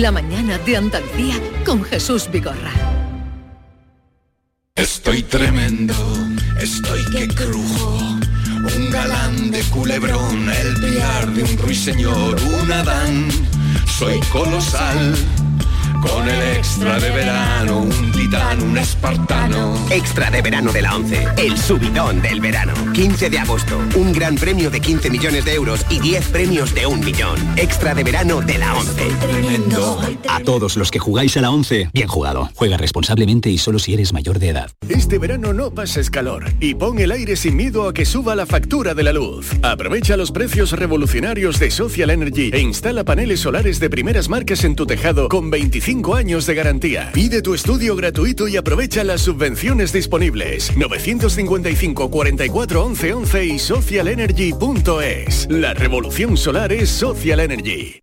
La mañana de Andalucía con Jesús Vigorra. Estoy tremendo, estoy que crujo. Un galán de culebrón, el pilar de un ruiseñor, un Adán. Soy colosal con el extra de verano, un titán, un espartano. Extra de verano de la 11, el subidón del verano. 15 de agosto, un gran premio de 15 millones de euros y 10 premios de un millón. Extra de verano de la 11. A todos los que jugáis a la 11, bien jugado. Juega responsablemente y solo si eres mayor de edad. Este verano no pases calor y pon el aire sin miedo a que suba la factura de la luz. Aprovecha los precios revolucionarios de Social Energy e instala paneles solares de primeras marcas en tu tejado con 25 años de garantía. Pide tu estudio gratuito y aprovecha las subvenciones disponibles. 955 44 11 11 y socialenergy.es. La revolución solar es Social Energy.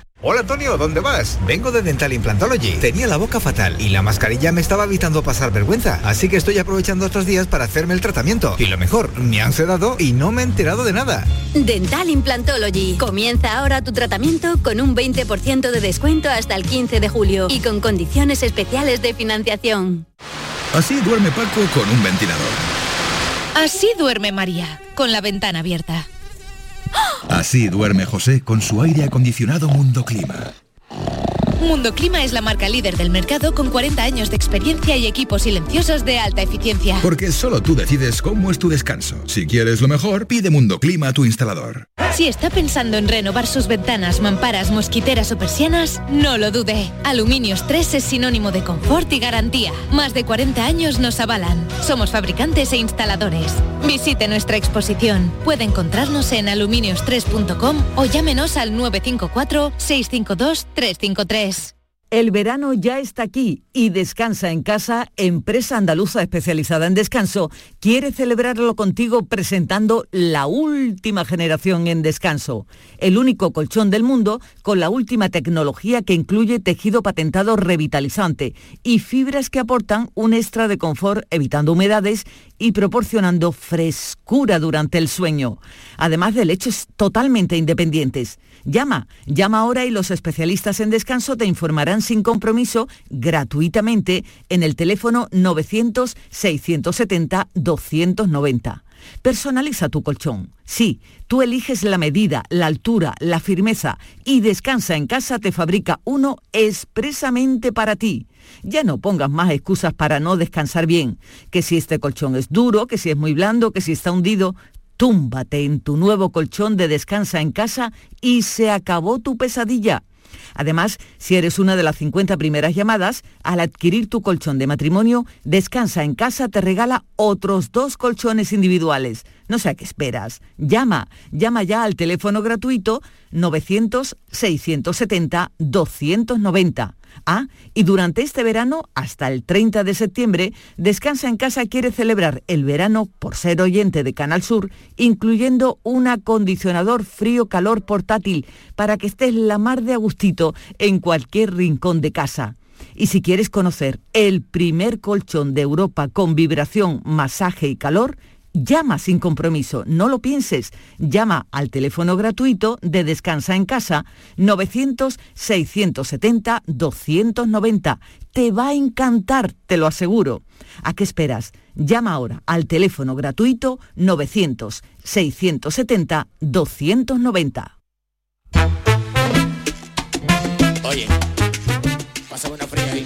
Hola Antonio, ¿dónde vas? Vengo de Dental Implantology. Tenía la boca fatal y la mascarilla me estaba evitando pasar vergüenza, así que estoy aprovechando estos días para hacerme el tratamiento. Y lo mejor, me han sedado y no me he enterado de nada. Dental Implantology. Comienza ahora tu tratamiento con un 20% de descuento hasta el 15 de julio y con condiciones especiales de financiación. Así duerme Paco con un ventilador. Así duerme María, con la ventana abierta. Así duerme José con su aire acondicionado Mundo Clima. Mundo Clima es la marca líder del mercado con 40 años de experiencia y equipos silenciosos de alta eficiencia. Porque solo tú decides cómo es tu descanso. Si quieres lo mejor, pide Mundo Clima a tu instalador. Si está pensando en renovar sus ventanas, mamparas, mosquiteras o persianas, no lo dude. Aluminios 3 es sinónimo de confort y garantía. Más de 40 años nos avalan. Somos fabricantes e instaladores. Visite nuestra exposición. Puede encontrarnos en aluminios3.com o llámenos al 954 652 353. El verano ya está aquí y Descansa en Casa, empresa andaluza especializada en descanso, quiere celebrarlo contigo presentando la última generación en descanso, el único colchón del mundo con la última tecnología que incluye tejido patentado revitalizante y fibras que aportan un extra de confort evitando humedades y proporcionando frescura durante el sueño, además de lechos totalmente independientes. Llama, llama ahora y los especialistas en descanso te informarán sin compromiso gratuitamente en el teléfono 900-670-290. Personaliza tu colchón. Sí, tú eliges la medida, la altura, la firmeza y Descansa en casa te fabrica uno expresamente para ti. Ya no pongas más excusas para no descansar bien, que si este colchón es duro, que si es muy blando, que si está hundido, túmbate en tu nuevo colchón de descansa en casa y se acabó tu pesadilla. Además, si eres una de las 50 primeras llamadas, al adquirir tu colchón de matrimonio, Descansa en casa te regala otros dos colchones individuales. No sé a qué esperas. Llama, llama ya al teléfono gratuito 900-670-290. Ah, y durante este verano, hasta el 30 de septiembre, Descansa en Casa quiere celebrar el verano por ser oyente de Canal Sur, incluyendo un acondicionador frío-calor portátil para que estés la mar de agustito en cualquier rincón de casa. Y si quieres conocer el primer colchón de Europa con vibración, masaje y calor, Llama sin compromiso, no lo pienses. Llama al teléfono gratuito de Descansa en Casa 900-670-290. Te va a encantar, te lo aseguro. ¿A qué esperas? Llama ahora al teléfono gratuito 900-670-290. Oye, pásame una fría ahí.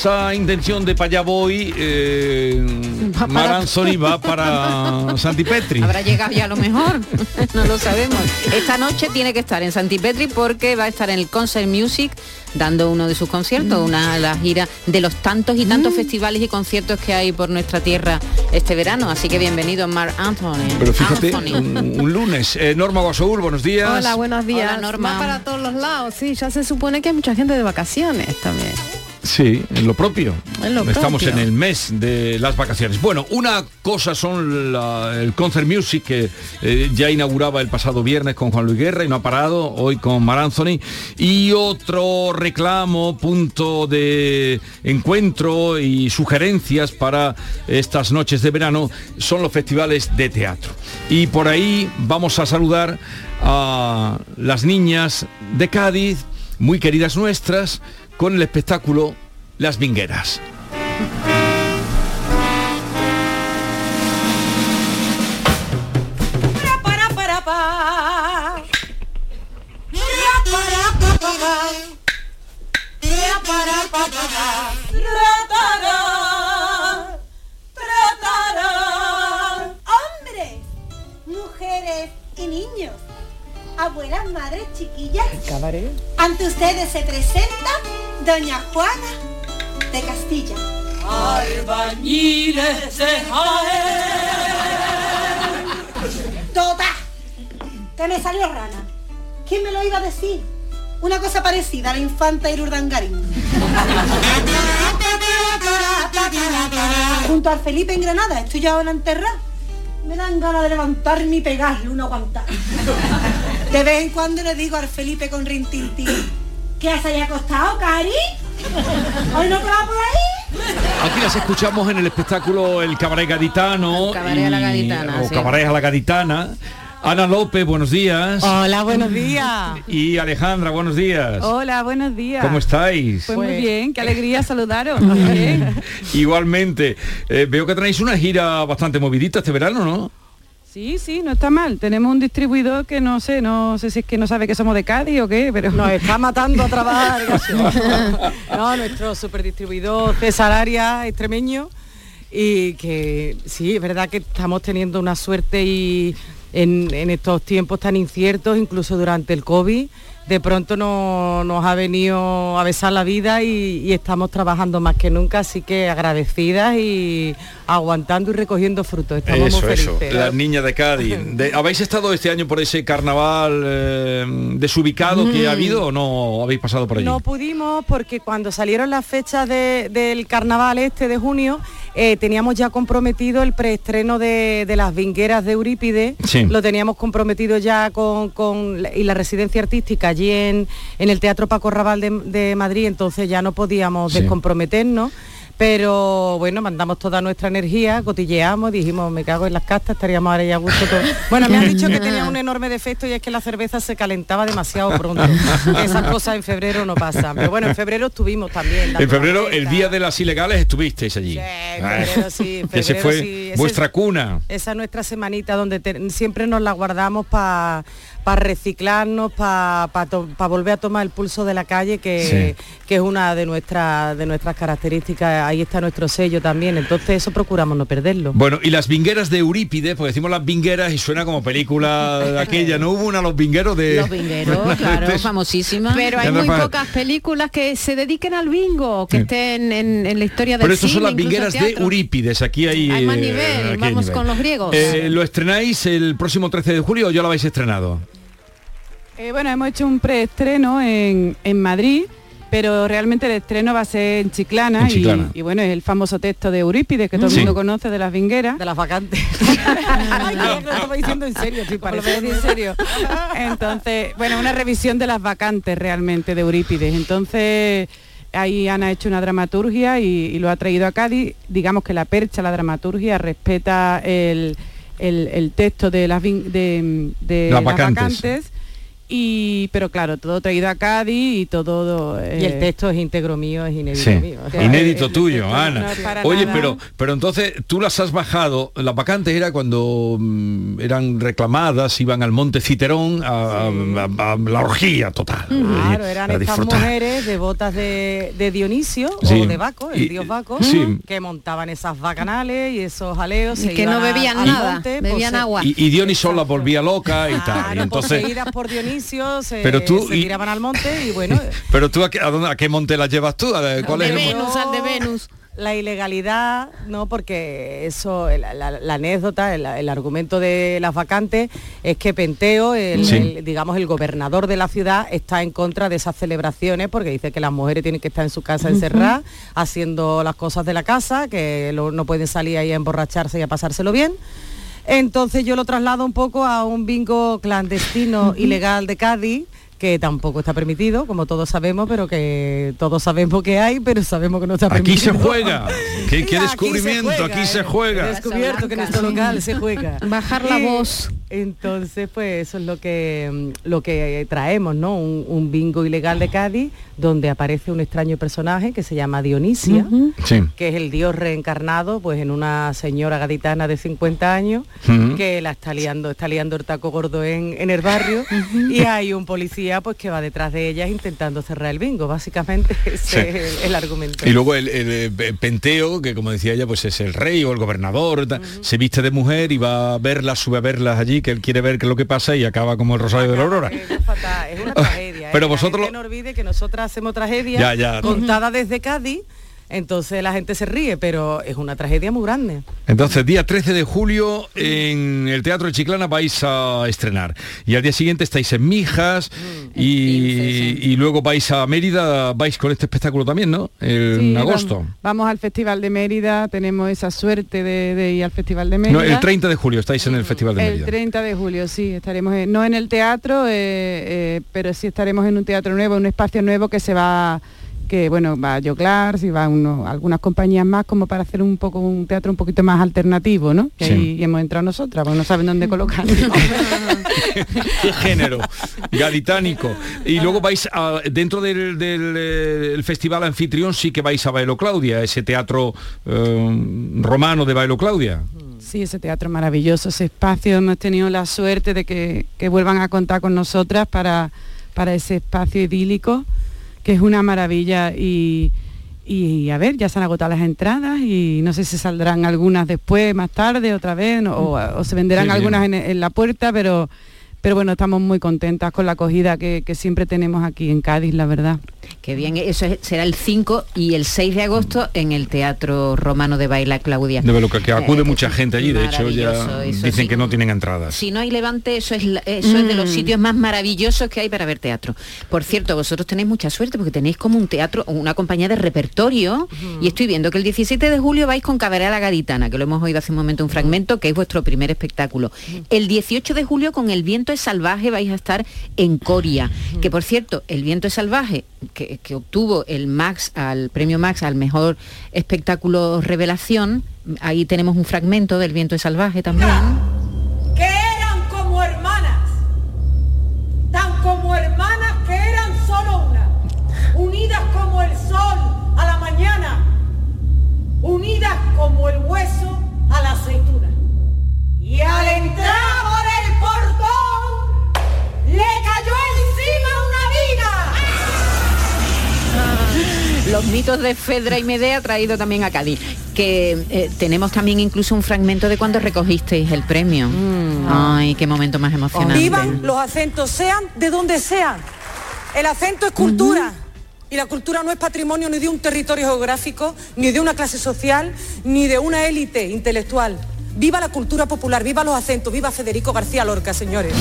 Esa intención de para allá voy, eh, Va para- Mar Anthony va para Santipetri. Habrá llegado ya a lo mejor, no lo sabemos. Esta noche tiene que estar en Santipetri porque va a estar en el Concert Music dando uno de sus conciertos, Mm. una de las giras de los tantos y tantos festivales y conciertos que hay por nuestra tierra este verano. Así que bienvenido, Mark Anthony. Pero fíjate, Anthony. un, un lunes. Eh, Norma Guasoul, buenos días. Hola, buenos días. Hola, Norma. Va para todos los lados, sí, ya se supone que hay mucha gente de vacaciones también. Sí, en lo propio. En lo Estamos propio. en el mes de las vacaciones. Bueno, una cosa son la- el Concert Music que eh, ya inauguraba el pasado viernes con Juan Luis Guerra y no ha parado, hoy con Mar Anthony. Y otro reclamo, punto de encuentro y sugerencias para estas noches de verano son los festivales de teatro. Y por ahí vamos a saludar a las niñas de Cádiz, muy queridas nuestras, con el espectáculo Las Vingueras. para para pa. Ra, para, pa, pa, pa. Ra, para, pa, pa, pa. Ra, tará. Ra, tará. Hombres, mujeres y niños, abuelas, madres, chiquillas, Cabaret. ante ustedes se presenta Doña Juana de Castilla. Albañiles de Jaén. ¡Tota! Que me salió rana. ¿Quién me lo iba a decir? Una cosa parecida a la infanta Irurdangarín. Junto al Felipe en Granada, estoy ya ahora enterrada. Me dan ganas de levantarme y pegarle una aguantada. De vez en cuando le digo al Felipe con rintintín, ¿qué se haya acostado, Cari? ¿Hoy no te va por ahí? Aquí las escuchamos en el espectáculo El Cabaret Gaditano. Cabaret a la Gaditana, O sí. Cabaret a la Gaditana. Ana López, buenos días. Hola, buenos días. Y Alejandra, buenos días. Hola, buenos días. ¿Cómo estáis? Pues muy bien, qué alegría saludaros. Muy bien. Igualmente. Eh, veo que tenéis una gira bastante movidita este verano, ¿no? Sí, sí, no está mal. Tenemos un distribuidor que no sé, no sé si es que no sabe que somos de Cádiz o qué, pero nos está matando a trabajar. no, nuestro superdistribuidor César Arias, extremeño, y que sí, es verdad que estamos teniendo una suerte y en, en estos tiempos tan inciertos, incluso durante el COVID, de pronto no- nos ha venido a besar la vida y, y estamos trabajando más que nunca, así que agradecidas y aguantando y recogiendo frutos. Estamos eso, muy eso. felices. La niña de Cádiz. De- ¿Habéis estado este año por ese carnaval eh, desubicado que ha Mm. habido o no habéis pasado por allí? No pudimos porque cuando salieron las fechas de- del carnaval este de junio, eh, teníamos ya comprometido el preestreno de, de las vingueras de Eurípides. Sí. Lo teníamos comprometido ya con, con la- y la residencia artística allí en, en el Teatro Paco Raval de, de Madrid, entonces ya no podíamos Sí. descomprometernos. Pero bueno, mandamos toda nuestra energía, cotilleamos, dijimos, me cago en las castas, estaríamos ahora ya a gusto todos. Bueno, me han dicho que tenía un enorme defecto y es que la cerveza se calentaba demasiado pronto. Esas cosas en febrero no pasan. Pero bueno, en febrero estuvimos también. En febrero, el día de las ileales, estuvisteis allí. en febrero sí, en que se febrero fue sí. Ese vuestra es- cuna. Esa es nuestra semanita donde te- siempre nos la guardamos para reciclarnos, para volver a tomar el pulso de la calle, que, que es una de nuestras de nuestras características. Ahí está nuestro sello también. Entonces eso procuramos no perderlo. Bueno, y las vingueras de Eurípides, porque decimos las vingueras y suena como película de aquella, ¿no hubo una Los Vingueros de... Los vingueros, claro, famosísima. Pero hay muy pa- pocas películas que se dediquen al bingo, que Sí. estén en, en la historia del Pero estos son las vingueras de. Eurípides, aquí hay... Hay más eh, nivel, aquí hay vamos nivel. con los griegos. Eh, ¿Lo estrenáis el próximo 13 de julio o ya lo habéis estrenado? Eh, bueno, hemos hecho un preestreno en, en Madrid, pero realmente el estreno va a ser en Chiclana, En y- Chiclana. Y, bueno, es el famoso texto de Eurípides que todo el Sí. mundo conoce de las vingueras. De las vacantes. Ay, que lo estaba diciendo en serio, sí, parece en serio. Entonces, bueno, una revisión de las vacantes realmente de Eurípides. Entonces, ahí Ana ha hecho una dramaturgia y, y lo ha traído a Cádiz. Digamos que la percha, la dramaturgia, respeta el, el- el texto de las, de, de Las las vacantes. vacantes y pero claro, todo traído a Cádiz y todo... Y el eh, texto es íntegro mío, es inédito Sí, mío. inédito el tuyo, Ana. no Oye, nada. pero, pero entonces tú las has bajado, las vacantes era cuando mm, eran reclamadas, iban al Monte Citerón a, a- a la orgía total. Claro, eh, eran estas mujeres devotas de, de Dionisio Sí. o de Baco, el Y- dios Baco, sí. que montaban esas bacanales y esos jaleos. Y se que iban no bebían nada, monte, bebían pose- agua. Y, y Dioniso la volvía loca y tal. Y Claro, entonces, poseídas por Dionisio, se, Pero tú- se y- tiraban al monte y bueno, pero tú a qué, a dónde- a qué monte las llevas tú? ¿A de- ¿Cuál es el monte? al de Venus. La ilegalidad, no, porque eso, la, la- la anécdota, el, el argumento de las vacantes es que Penteo, el, Sí. el, digamos, el gobernador de la ciudad, está en contra de esas celebraciones porque dice que las mujeres tienen que estar en su casa encerradas, haciendo las cosas de la casa, que lo- no pueden salir ahí a emborracharse y a pasárselo bien. Entonces yo lo traslado un poco a un bingo clandestino ilegal de Cádiz que tampoco está permitido, como todos sabemos, pero que todos sabemos que hay, pero sabemos que no está Aquí permitido. se juega. ¿Qué, qué Aquí descubrimiento? se Aquí se He juega. descubierto que en nuestro local se juega. Bajar la Y voz. Entonces, pues eso es lo que lo que traemos, ¿no? Un, un bingo ilegal de Cádiz donde aparece un extraño personaje que se llama Dionisia, Sí. que es el dios reencarnado, pues en una señora gaditana de 50 años que la está liando, está liando el taco gordo en, en el barrio y hay un policía pues que va detrás de ellas intentando cerrar el bingo. Básicamente ese Sí. es el, el argumento. Y luego el, el, Penteo, que como decía ella, pues es el rey o el gobernador, se viste de mujer y va a verlas, sube a verlas allí, que él quiere ver qué es lo que pasa y acaba como el Rosario de la Aurora. Es una tragedia. ¿eh? Pero La vosotros no olvide que nosotras hacemos tragedia contada desde Cádiz, entonces la gente se ríe, pero es una tragedia muy grande. Entonces, día 13 de julio en el Teatro de Chiclana vais a estrenar. Y al día siguiente estáis en Mijas y, y luego vais a Mérida, vais con este espectáculo también, ¿no? El- Sí, en agosto. Vamos, vamos al Festival de Mérida, tenemos esa suerte de, de ir al Festival de Mérida. No, el 30 de julio estáis en el Festival de El Mérida. 30 de julio, sí, estaremos en- no en el teatro, eh, eh, pero sí estaremos en un teatro nuevo, un espacio nuevo que se va, que bueno, va a Joclars y va uno, algunas compañías más como para hacer un poco un teatro un poquito más alternativo, ¿no? Que Sí. ahí hemos entrado nosotras, porque no saben dónde colocar. ¿Qué género? Gaditánico. Y luego vais a- dentro del, del, eh, el festival anfitrión sí que vais a Bailo Claudia, ese teatro eh, romano de Bailo Claudia. Sí, ese teatro maravilloso, ese espacio, hemos tenido la suerte de que, que vuelvan a contar con nosotras para, para ese espacio idílico, que es una maravilla y, y, a ver, ya se han agotado las entradas y no sé si saldrán algunas después, más tarde, otra vez, no- o, o se venderán algunas en, en la puerta, pero, pero bueno, estamos muy contentas con la acogida que, que siempre tenemos aquí en Cádiz, la verdad. Qué bien, eso es- será el 5 y el 6 de agosto en el Teatro Romano de Baila Claudia. De verdad que, que acude Eh, mucha gente allí, de hecho ya dicen sí. que no tienen entradas. Si no hay levante, eso es, eso es de los Mm. sitios más maravillosos que hay para ver teatro. Por cierto, vosotros tenéis mucha suerte porque tenéis como un teatro, una compañía de repertorio y estoy viendo que el 17 de julio vais con Cabaret a la Gaditana, que lo hemos oído hace un momento un fragmento, que es vuestro primer espectáculo. El 18 de julio con El viento es salvaje vais a estar en Coria, que por cierto, El viento es salvaje, que, que obtuvo el Max, al premio Max al mejor espectáculo revelación, ahí tenemos un fragmento del viento es salvaje también. De Fedra y Medea traído también a Cádiz. Que eh, tenemos también incluso un fragmento de cuando recogisteis el premio. Ay, qué momento más emocionante. Vivan los acentos, sean de donde sean. El acento es cultura. Y la cultura no es patrimonio ni de un territorio geográfico, ni de una clase social, ni de una élite intelectual. Viva la cultura popular, viva los acentos, viva Federico García Lorca, señores.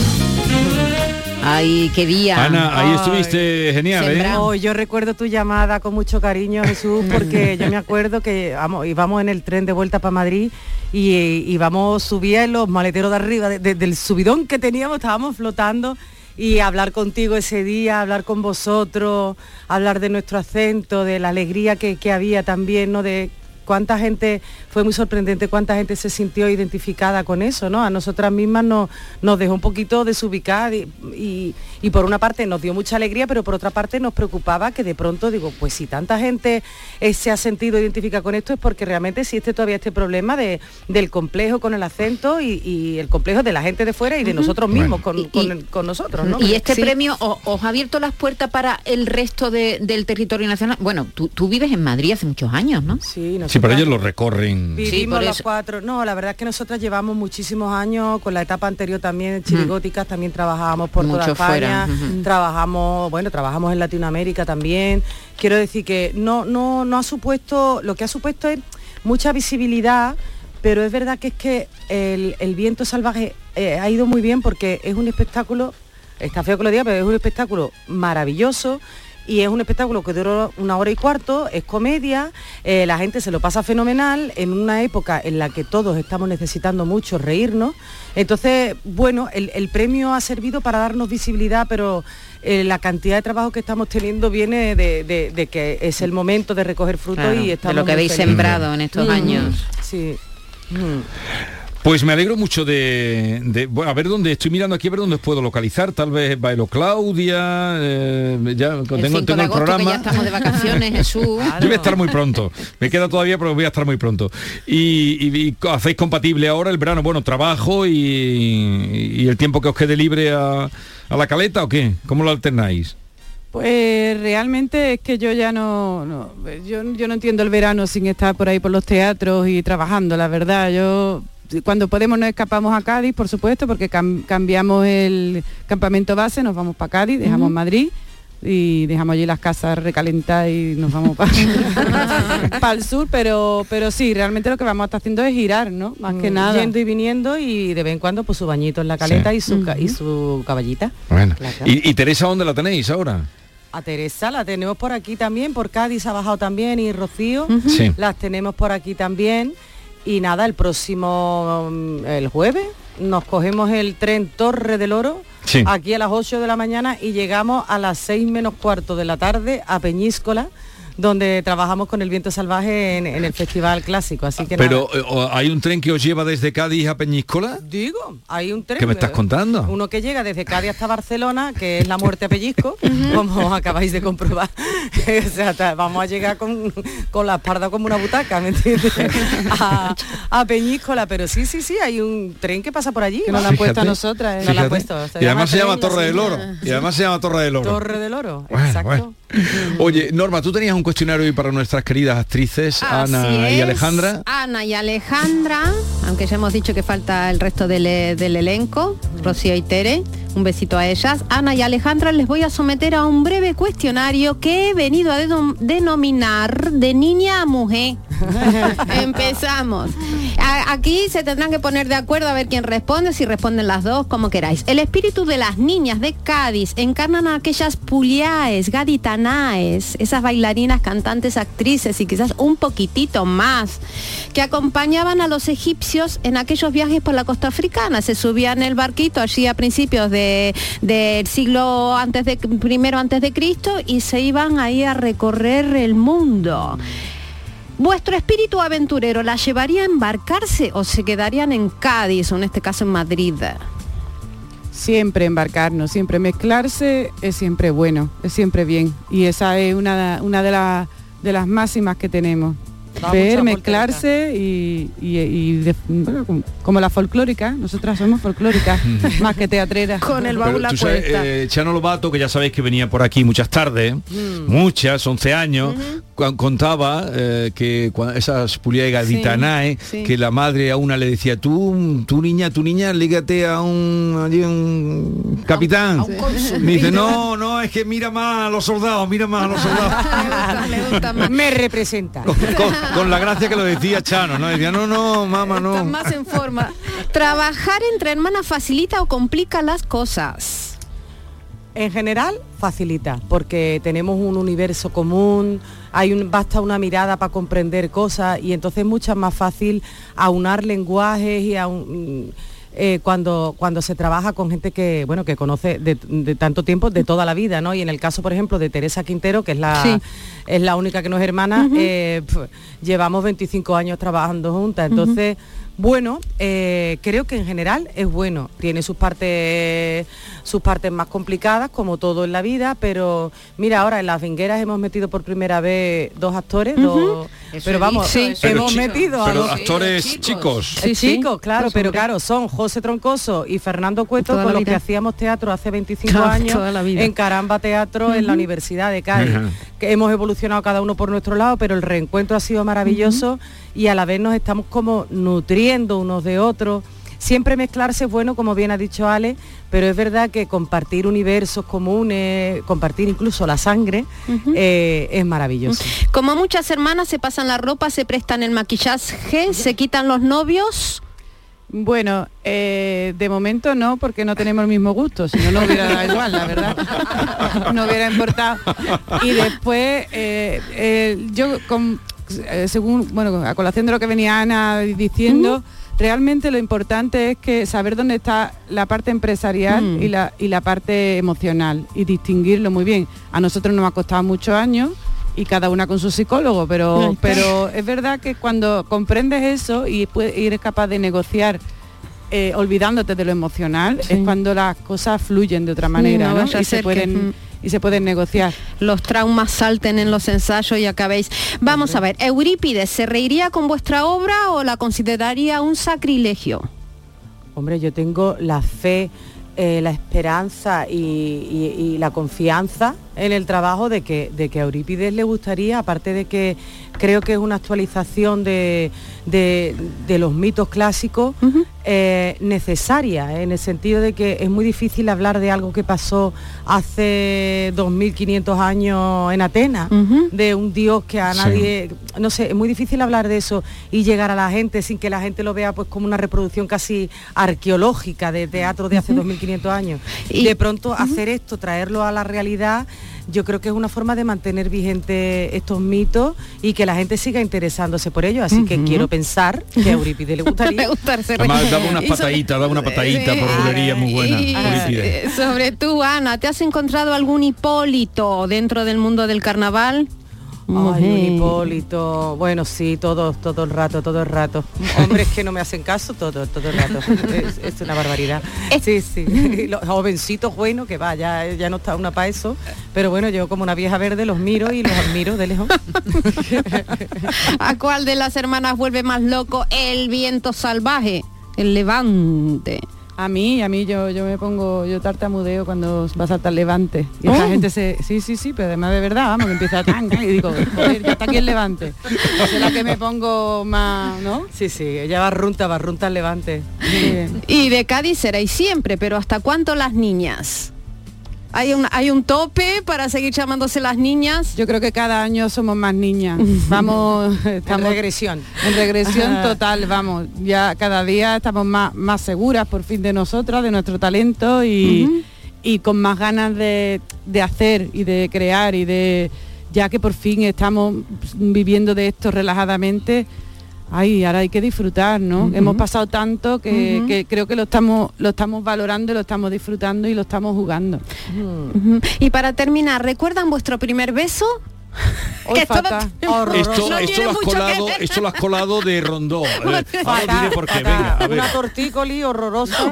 Ay, qué día. Ana, ahí estuviste genial, ¿eh? Oh, Oh, yo recuerdo tu llamada con mucho cariño, Jesús, porque yo me acuerdo que vamos, íbamos en el tren de vuelta para Madrid y íbamos, subía en los maleteros de arriba, de- de- del subidón que teníamos, estábamos flotando y hablar contigo ese día, hablar con vosotros, hablar de nuestro acento, de la alegría que, que había también, ¿no? De cuánta gente, fue muy sorprendente cuánta gente se sintió identificada con eso, ¿no? A nosotras mismas nos, nos dejó un poquito desubicada y, y, y por una parte nos dio mucha alegría, pero por otra parte nos preocupaba que de pronto digo, pues si tanta gente eh, se ha sentido identificada con esto es porque realmente existe todavía este problema de, del complejo con el acento y, y el complejo de la gente de fuera y de nosotros mismos con, con- con nosotros, ¿no? Y este Sí. premio o- os ha abierto las puertas para el resto de- del territorio nacional. Bueno, tú, tú vives en Madrid hace muchos años, ¿no? Sí, Sí, pero ellos lo recorren. Vivimos por los cuatro. No, la verdad es que nosotras llevamos muchísimos años, con la etapa anterior también en Chirigóticas, también trabajábamos por toda Mucho España, fuera, ujú. trabajamos, bueno, trabajamos en Latinoamérica también. Quiero decir que no, no, no ha supuesto, lo que ha supuesto es mucha visibilidad, pero es verdad que es que el, el viento salvaje eh, ha ido muy bien porque es un espectáculo, está feo que lo diga, pero es un espectáculo maravilloso y es un espectáculo que dura una hora y cuarto, es comedia, eh, la gente se lo pasa fenomenal en una época en la que todos estamos necesitando mucho reírnos. Entonces, bueno, el, el premio ha servido para darnos visibilidad, pero eh, la cantidad de trabajo que estamos teniendo viene de, de- de que es el momento de recoger fruto Claro, y de estamos lo que habéis felices. sembrado en estos Mm, años. Sí. Mm. Pues me alegro mucho de, de- bueno, a ver dónde estoy mirando aquí a ver dónde os puedo localizar. Tal vez Bailo Claudia, eh, ya El tengo, 5 tengo de el programa. que ya estamos de vacaciones, Jesús. Yo voy a estar muy pronto. Me queda todavía, pero voy a estar muy pronto. Y, y- y hacéis compatible ahora el verano, bueno, trabajo y, y el tiempo que os quede libre a, a la caleta o qué? ¿Cómo lo alternáis? Pues realmente es que yo ya no, no- yo, yo no entiendo el verano sin estar por ahí por los teatros y trabajando, la verdad. Yo cuando podemos nos escapamos a Cádiz, por supuesto, porque cam- cambiamos el campamento base, nos vamos para Cádiz, dejamos. Madrid y dejamos allí las casas recalentadas y nos vamos para el sur, pero pero sí, realmente lo que vamos a estar haciendo es girar, ¿no? Más que Mm, nada. yendo y viniendo y de vez en cuando pues su bañito en la caleta Sí. y su y su caballita. Bueno. ¿Y, y Teresa dónde la tenéis ahora? A Teresa la tenemos por aquí también, por Cádiz ha bajado también y Rocío. Sí. Las tenemos por aquí también. Y nada, el próximo, mm, el jueves, nos cogemos el tren Torre del Oro, Sí. aquí a las 8 de la mañana y llegamos a las 6 menos cuarto de la tarde a Peñíscola, donde trabajamos con el viento salvaje en, en el Festival Clásico. Así que Pero nada. eh, hay un tren que os lleva desde Cádiz a Peñíscola. Digo, hay un tren. ¿Qué me estás contando? Uno que llega desde Cádiz hasta Barcelona, que es la muerte a pellizco, como acabáis de comprobar. o sea, vamos a llegar con, con la espalda como una butaca, ¿me entiendes? A, a Peñíscola, pero sí, sí, sí, hay un tren que pasa por allí. Que nos la han puesto a nosotras, ¿eh? Nos la han puesto. Y además se llama Torre del Oro. Y además se llama Torre del Oro. Torre del Oro, Bueno, exacto. bueno. Oye, Norma, tú tenías un cuestionario hoy para nuestras queridas actrices, Así Ana y. Alejandra. Ana y Alejandra, aunque ya hemos dicho que falta el resto del, del elenco, Rocío y Tere, un besito a ellas. Ana y Alejandra les voy a someter a un breve cuestionario que he venido a denom- denominar de niña a mujer. Empezamos. A- aquí se tendrán que poner de acuerdo a ver quién responde, si responden las dos, como queráis. El espíritu de las niñas de Cádiz encarnan a aquellas puliaes, gaditanaes, esas bailarinas, cantantes, actrices y quizás un poquitito más, que acompañaban a los egipcios en aquellos viajes por la costa africana. Se subían el barquito allí a principios de- del siglo antes de primero antes de Cristo y se iban ahí a recorrer el mundo. ¿Vuestro espíritu aventurero la llevaría a embarcarse o se quedarían en Cádiz o en este caso en Madrid? Siempre embarcarnos, siempre mezclarse es siempre bueno, es siempre bien. Y esa es una, una de, de las máximas que tenemos. Ver, mezclarse y, y- y de- bueno, como- como la folclórica, nosotras somos folclóricas, más que teatreras. Con el tú sabes, eh, Chano Lobato, que ya sabéis que venía por aquí muchas tardes, Mm. muchas, 11 años, contaba eh, que cua- esas puliae gaditanae, sí. que la madre a una le decía, tú, tu niña, tu niña, lígate a un, allí un capitán. Me dice, no, no, es que mira más a los soldados, mira más a los soldados. Me representa. con, con- con la gracia que lo decía Chano, ¿no? Decía, no, no, mamá, no. Más en forma. ¿Trabajar entre hermanas facilita o complica las cosas? En general facilita, porque tenemos un universo común, hay un, basta una mirada para comprender cosas y entonces es mucho más fácil aunar lenguajes y aun- eh, cuando, cuando se trabaja con gente que, bueno, que conoce de, de tanto tiempo, de toda la vida, ¿no? Y en el caso, por ejemplo, de Teresa Quintero, que es la, Sí. es la única que no es hermana, eh, pf, llevamos 25 años trabajando juntas. Entonces, bueno, eh, creo que en general es bueno. Tiene sus partes, sus partes más complicadas, como todo en la vida, pero mira, ahora en las vingueras hemos metido por primera vez dos actores, dos- pero vamos, hemos metido a Pero dos- actores chicos. Eh, chicos, claro, Pues, pero claro, son José Troncoso y Fernando Cueto Toda con los que hacíamos teatro hace 25 Claro, años toda la vida. en Caramba Teatro en la. Universidad de Cádiz. Que hemos evolucionado cada uno por nuestro lado, pero el reencuentro ha sido maravilloso y a la vez nos estamos como nutriendo unos de otros. Siempre mezclarse es bueno, como bien ha dicho Ale, pero es verdad que compartir universos comunes, compartir incluso la sangre, eh, es maravilloso. Como muchas hermanas se pasan la ropa, se prestan el maquillaje, se quitan los novios. Bueno, eh, de momento no, porque no tenemos el mismo gusto, si no, no hubiera dado igual, la verdad. No hubiera importado. Y después, eh, eh, yo, con- según, bueno, a colación de lo que venía Ana diciendo, realmente lo importante es que saber dónde está la parte empresarial Mm. y, la, y la parte emocional y distinguirlo muy bien. A nosotros nos ha costado muchos años y cada una con su psicólogo, pero, pero es verdad que cuando comprendes eso y, puedes, y eres capaz de negociar eh, olvidándote de lo emocional, es cuando las cosas fluyen de otra manera no se que, pueden, y se pueden negociar. Los traumas salten en los ensayos y acabéis. Vamos a ver, Eurípides, ¿se reiría con vuestra obra o la consideraría un sacrilegio? Hombre, yo tengo la fe, eh, la esperanza y, y- y la confianza en el trabajo de que, de que a Eurípides le gustaría, aparte de que creo que es una actualización de, de- de los mitos clásicos eh, necesaria, eh, en el sentido de que es muy difícil hablar de algo que pasó hace 2.500 años en Atenas, de un dios que a Sí. nadie, no sé, es muy difícil hablar de eso y llegar a la gente sin que la gente lo vea pues como una reproducción casi arqueológica de teatro de hace 2.500 años. Y de pronto hacer esto, traerlo a la realidad, yo creo que es una forma de mantener vigente estos mitos y que la gente siga interesándose por ellos. Así que quiero pensar que a Eurípides le gustaría. Le gusta ese Además daba unas pataditas, daba una patadita por bulería muy buena. Y, eh, sobre tú, Ana, ¿te has encontrado algún Hipólito dentro del mundo del carnaval? Ay, un. Hipólito. Bueno, sí, todo, todo el rato, todo el rato. Hombres que no me hacen caso, todo, todo el rato. Es, es una barbaridad. Sí, sí. Los jovencitos buenos, que va, ya, ya no está una para eso. Pero bueno, yo como una vieja verde los miro y los admiro de lejos. ¿A cuál de las hermanas vuelve más loco el viento salvaje? El levante. A mí, a mí yo, yo me pongo, yo tartamudeo cuando va a saltar levante. Y Oh. gente se. Sí, sí, sí, pero además de verdad, vamos, que empieza a tan, tan, y digo, joder, ya está aquí el levante. Es la que me pongo más, ¿no? Sí, sí, ella va runta, va runta el levante. Y de Cádiz seréis siempre, pero ¿hasta cuánto las niñas? ¿Hay un, ¿Hay un tope para seguir llamándose las niñas? Yo creo que cada año somos más niñas. Vamos, estamos En regresión. En regresión total, vamos. Ya cada día estamos más, más seguras por fin de nosotras, de nuestro talento y, y con más ganas de, de hacer y de crear y de ya que por fin estamos viviendo de esto relajadamente. Ay, ahora hay que disfrutar, ¿no? Hemos pasado tanto que, que creo que lo estamos, lo estamos valorando, lo estamos disfrutando y lo estamos jugando. Y para terminar, ¿recuerdan vuestro primer beso? Fatal. Esto, No esto, tiene lo has que colado, esto lo has colado de Rondó. Ahora Fatal, diré por qué, venga, a ver. Una tortícoli horrorosa.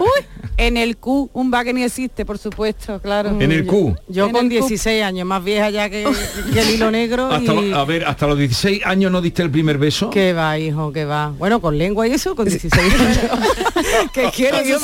En el Q, un va que ni existe, por supuesto, claro. En el Q. Yo con el Q. 16 años, más vieja ya que, que el hilo negro. Hasta y... lo- a ver, hasta los 16 años no diste el primer beso. Que va, hijo, que va. Bueno, con lengua y eso, con 16 años. ¿Qué quiere Dios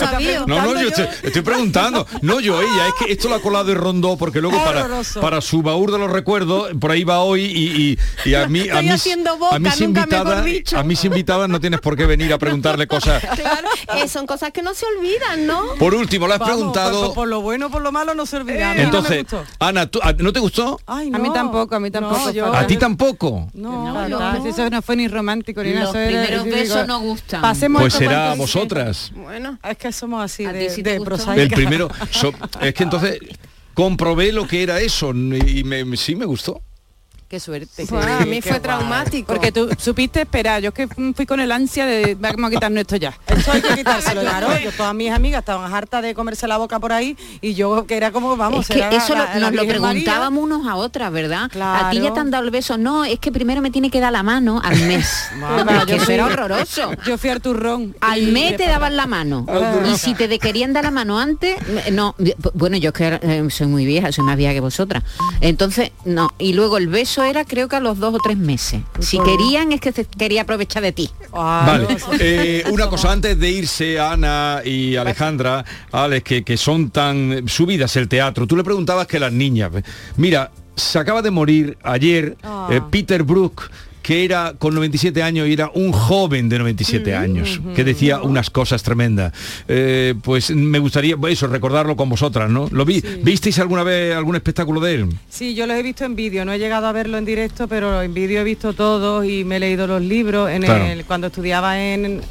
No, no, yo estoy, estoy preguntando. No, yo, ella, es que esto lo ha colado de Rondó porque luego para, Horroroso. para su baúl de los recuerdos, por ahí va hoy y, y- y a mí, a Estoy mí, haciendo boca, a mis nunca invitadas, mejor dicho. a mis invitadas no tienes por qué venir a preguntarle cosas. Claro, eh, son cosas que no se olvidan, ¿no? Por último, le has Vamos, preguntado. Por, por lo bueno, por lo malo no se olvida. A mí no me Entonces, gustó. Ana, ¿tú- a- ¿no te gustó? Ay, no. A mí tampoco, a mí tampoco. yo- ¿A ti tampoco? No. Si eso no fue ni romántico ni nada. Los primeros besos digo, no gustan. Pasemos Pues será a vosotras. Bueno, es que somos así ¿A de, sí de. El primero, so- es que entonces comprobé lo que era eso y me, me- sí me gustó. Qué suerte. Pues a mí fue traumático. Porque tú supiste esperar. Yo es que fui con el ansia de vamos a quitarnos esto ya. Eso hay que quitárselo, claro. Yo, todas mis amigas estaban hartas de comerse la boca por ahí y yo que era como, vamos, Es que era la- eso lo- la- la nos lo preguntábamos unos a otras, ¿verdad? Claro. A ti ya te han dado el beso. No, es que primero me tiene que dar la mano al mes. Yo fui- era horroroso. Yo fui al turrón. Al mes te daban la mano. Y si te de- querían dar la mano antes, no. Bueno, yo es que eh, soy muy vieja, soy más vieja que vosotras. Entonces, no. Y luego el beso era creo que a los dos o tres meses. Si querían es que se quería aprovechar de ti. Vale, eh, una cosa antes de irse Ana y Alejandra, Alex, que, que son tan subidas el teatro. Tú le preguntabas que las niñas, mira, se acaba de morir ayer Ah. eh, Peter Brook que era con 97 años y era un joven de 97 años, que decía unas cosas tremendas. Eh, pues me gustaría eso, recordarlo con vosotras, ¿no? ¿Lo vi? ¿Visteis alguna vez algún espectáculo de él? Sí, yo los he visto en vídeo, no he llegado a verlo en directo, pero en vídeo he visto todos y me he leído los libros. En Claro. el, cuando estudiaba en,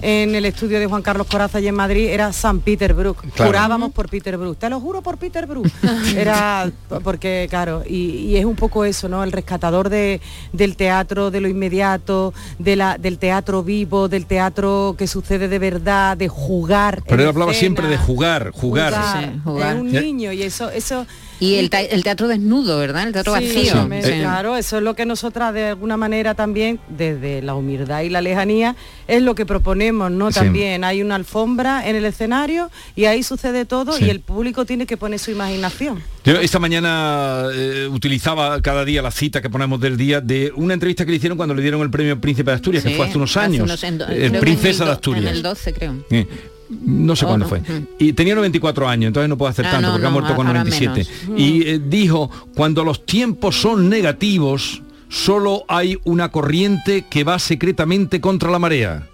en el estudio de Juan Carlos Coraza y en Madrid era San Peter Brook. Claro. Jurábamos por Peter Brook. Te lo juro por Peter Brook. era porque, claro, y, y es un poco eso, ¿no? El rescatador de, del teatro, de lo inmediato, de la, del teatro vivo, del teatro que sucede de verdad, de jugar. Pero él hablaba escena. siempre de jugar, jugar. Sí, jugar. Es un niño y eso, eso Y el, teatro desnudo, ¿verdad? El teatro Sí, vacío. Sí. Claro, eso es lo que nosotras de alguna manera también, desde la humildad y la lejanía, es lo que proponemos, ¿no? Sí. También hay una alfombra en el escenario y ahí sucede todo Sí. y el público tiene que poner su imaginación. Yo esta mañana eh, utilizaba cada día la cita que ponemos del día de una entrevista que le hicieron cuando le dieron el premio Príncipe de Asturias, que fue hace unos años. unos- en do- Eh, en princesa el de Asturias. En el 12, creo. Eh, no sé Oh, cuándo no. fue. Mm. Y tenía 94 años, entonces no puedo hacer Ah, tanto no, porque ha muerto con ahora 97. menos. Y eh, dijo, cuando los tiempos son negativos, solo hay una corriente que va secretamente contra la marea.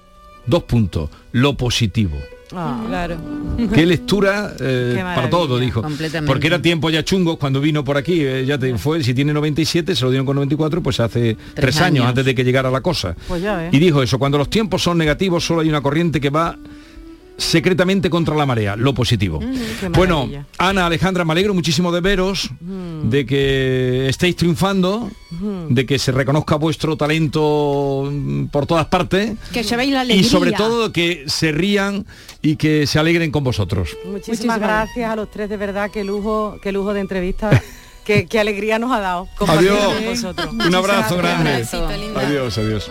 Dos puntos. Lo positivo. Claro. Qué lectura eh, Qué para todo, dijo. Porque era tiempo ya chungo cuando vino por aquí, eh, ya te fue, si tiene 97, se lo dieron con 94, pues hace tres, años. años. antes de que llegara la cosa. Pues ya. Y dijo eso, cuando los tiempos son negativos, solo hay una corriente que va secretamente contra la marea, lo positivo. bueno. Ana, Alejandra, me alegro muchísimo de veros, de que estéis triunfando, de que se reconozca vuestro talento por todas partes. Que se la Y sobre todo que se rían y que se alegren con vosotros. Muchísimas, Muchísimas gracias a los tres, de verdad, qué lujo, qué lujo de entrevista, qué, qué alegría nos ha dado. Adiós. con vosotros. Un abrazo grande. Adiós, adiós.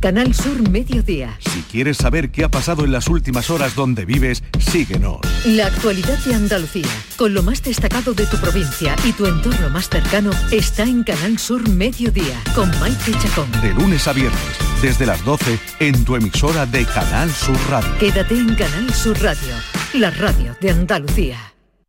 Canal Sur Mediodía. Si quieres saber qué ha pasado en las últimas horas donde vives, síguenos. La actualidad de Andalucía, con lo más destacado de tu provincia y tu entorno más cercano, está en Canal Sur Mediodía, con Maite Chacón. De lunes a viernes, desde las 12, en tu emisora de Canal Sur Radio. Quédate en Canal Sur Radio, la radio de Andalucía.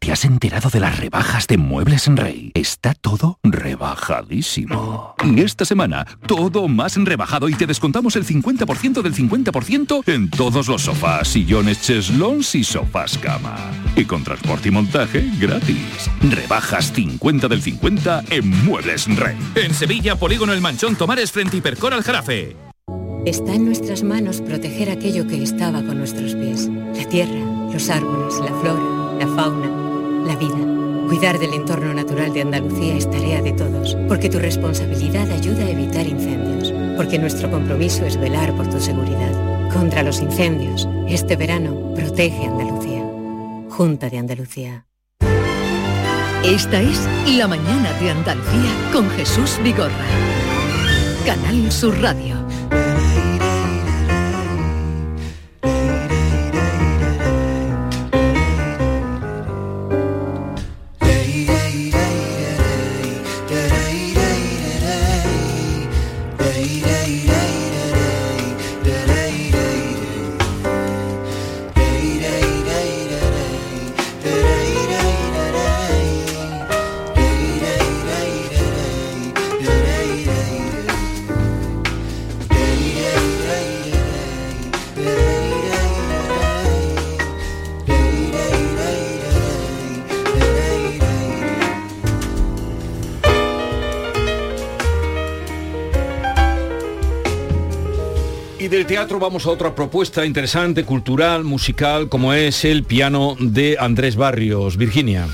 ¿Te has enterado de las rebajas de Muebles en Rey? Está todo rebajadísimo. Y esta semana, todo más rebajado y te descontamos el 50% del 50% en todos los sofás, sillones, cheslons y sofás cama. Y con transporte y montaje gratis. Rebajas 50 del 50 en Muebles en Rey. En Sevilla, Polígono El Manchón Tomares frente a Hipercor al Jarafe. Está en nuestras manos proteger aquello que estaba con nuestros pies. La tierra, los árboles, la flora, la fauna, la vida. Cuidar del entorno natural de Andalucía es tarea de todos, porque tu responsabilidad ayuda a evitar incendios, porque nuestro compromiso es velar por tu seguridad. Contra los incendios, este verano protege Andalucía. Junta de Andalucía. Esta es La Mañana de Andalucía con Jesús Vigorra. Canal Sur Radio. Teatro vamos a otra propuesta interesante, cultural, musical, como es el piano de Andrés Barrios. Virginia.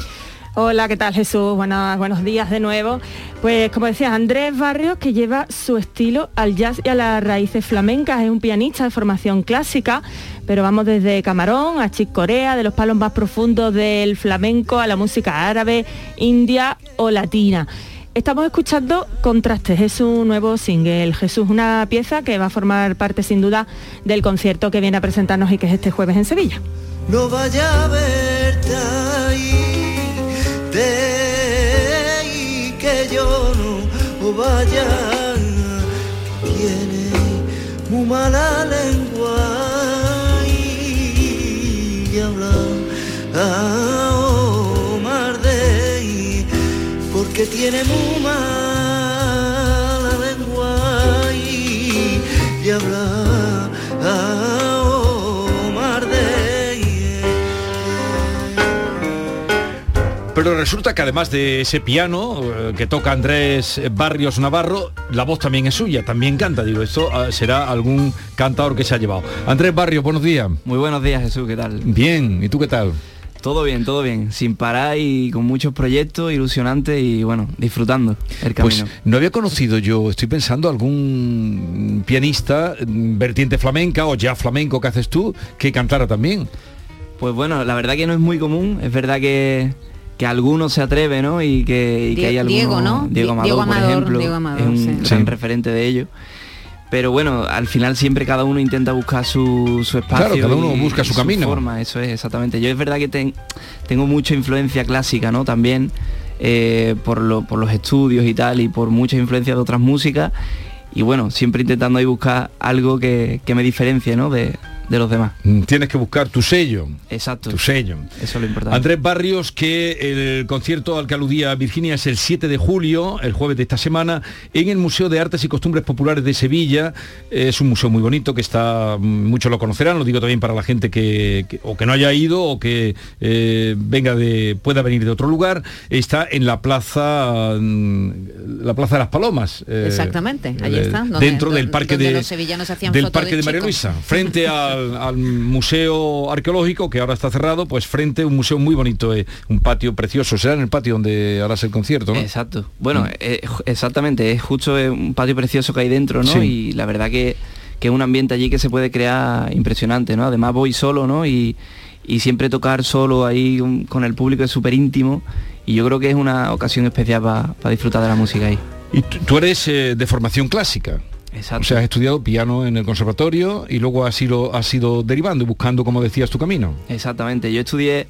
Hola, ¿qué tal Jesús? Buenas, buenos días de nuevo. Pues como decía, Andrés Barrios, que lleva su estilo al jazz y a las raíces flamencas, es un pianista de formación clásica, pero vamos desde Camarón a Chick Corea, de los palos más profundos del flamenco a la música árabe, india o latina. Estamos escuchando Contrastes, es un nuevo single. Jesús, una pieza que va a formar parte sin duda del concierto que viene a presentarnos y que es este jueves en Sevilla. No vaya a verte ahí, de ahí que yo no vaya. Tiene muy mala lengua y habla a porque tiene muy mala lengua y, y habla a Omar de Pero resulta que además de ese piano eh, que toca Andrés Barrios Navarro, la voz también es suya, también canta. Digo, esto ah, será algún cantador que se ha llevado. Andrés Barrios, buenos días. Muy buenos días, Jesús, ¿qué tal? Bien, ¿y tú qué tal? Todo bien, todo bien, sin parar y con muchos proyectos ilusionantes y bueno, disfrutando el camino. Pues no había conocido yo, estoy pensando algún pianista mm, vertiente flamenca o ya flamenco que haces tú que cantara también. Pues bueno, la verdad que no es muy común, es verdad que, que algunos se atreve, ¿no? Y que, y que hay algunos... Diego, ¿no? Diego Amador, Diego Amador, por ejemplo, Diego Amador, es un sí. gran Sí. referente de ello. Pero bueno, al final siempre cada uno intenta buscar su, su espacio. Claro, cada uno y- busca su camino. forma, eso es, exactamente. Yo es verdad que ten- tengo mucha influencia clásica, ¿no? También eh, por, lo- por los estudios y tal, y por mucha influencia de otras músicas. Y bueno, siempre intentando ahí buscar algo que, que me diferencie, ¿no? De, de los demás. Mm, Tienes que buscar tu sello. Exacto. Tu sello. Eso es lo importante. Andrés Barrios, que el concierto al que aludía Virginia es el 7 de julio, el jueves de esta semana, en el Museo de Artes y Costumbres Populares de Sevilla. Es un museo muy bonito que está, mm, muchos lo conocerán, lo digo también para la gente que, que- o que no haya ido o que eh, venga de, pueda venir de otro lugar. Está en la plaza, mm, la plaza de las Palomas. eh, Exactamente, allí eh, está, donde- dentro del parque donde de, los sevillanos hacían del parque de de María. Luisa, frente al, al museo arqueológico que ahora está cerrado, pues frente a un museo muy bonito, eh, un patio precioso. Será en el patio donde harás el concierto, ¿no? Exacto. Bueno, eh, ju- exactamente, es justo eh, un patio precioso que hay dentro, ¿no? Sí. Y la verdad que, que es un ambiente allí que se puede crear impresionante, ¿no? Además voy solo, ¿no? Y, y siempre tocar solo ahí un- con el público es súper íntimo y yo creo que es una ocasión especial para disfrutar de la música ahí. Y tú tú eres eh, de formación clásica. Exacto. O sea, has estudiado piano en el conservatorio y luego has ido, has ido derivando y buscando, como decías, tu camino. Exactamente, yo estudié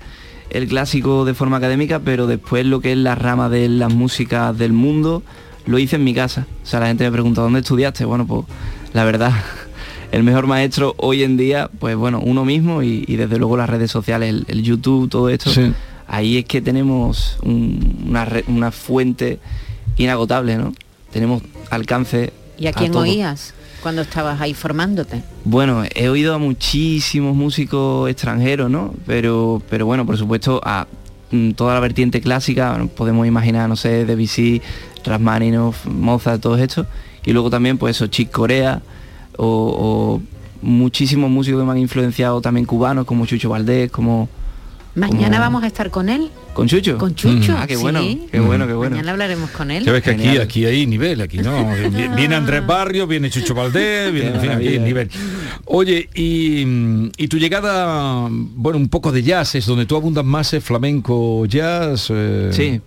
el clásico de forma académica, pero después lo que es la rama de las músicas del mundo lo hice en mi casa. O sea, la gente me pregunta, ¿dónde estudiaste? Bueno, pues la verdad, el mejor maestro hoy en día, pues bueno, uno mismo y, y desde luego las redes sociales, el, el YouTube, todo esto. Sí. Ahí es que tenemos un- una, una fuente inagotable, ¿no? Tenemos alcance. ¿Y a quién oías cuando estabas ahí formándote? Bueno, he oído a muchísimos músicos extranjeros, ¿no? Pero, pero bueno, por supuesto, a mm, toda la vertiente clásica, bueno, podemos imaginar, no sé, Debussy, Rachmaninoff, Mozart, todo esto. Y luego también, pues eso, Chick Corea, o, o muchísimos músicos que me han influenciado también cubanos, como Chucho Valdés, como... Mañana vamos a estar con él. ¿Con Chucho? Con Chucho. Ah, qué sí. bueno, qué bueno, qué bueno. Mañana hablaremos con él. Ya ves que aquí, Genial. aquí hay nivel, aquí no. Vi- Viene Andrés Barrio, viene Chucho Valdés, viene, en fin, aquí hay nivel. Oye, y, y tu llegada, bueno, un poco de jazz, es donde tú abundas más es flamenco, jazz. eh, Sí.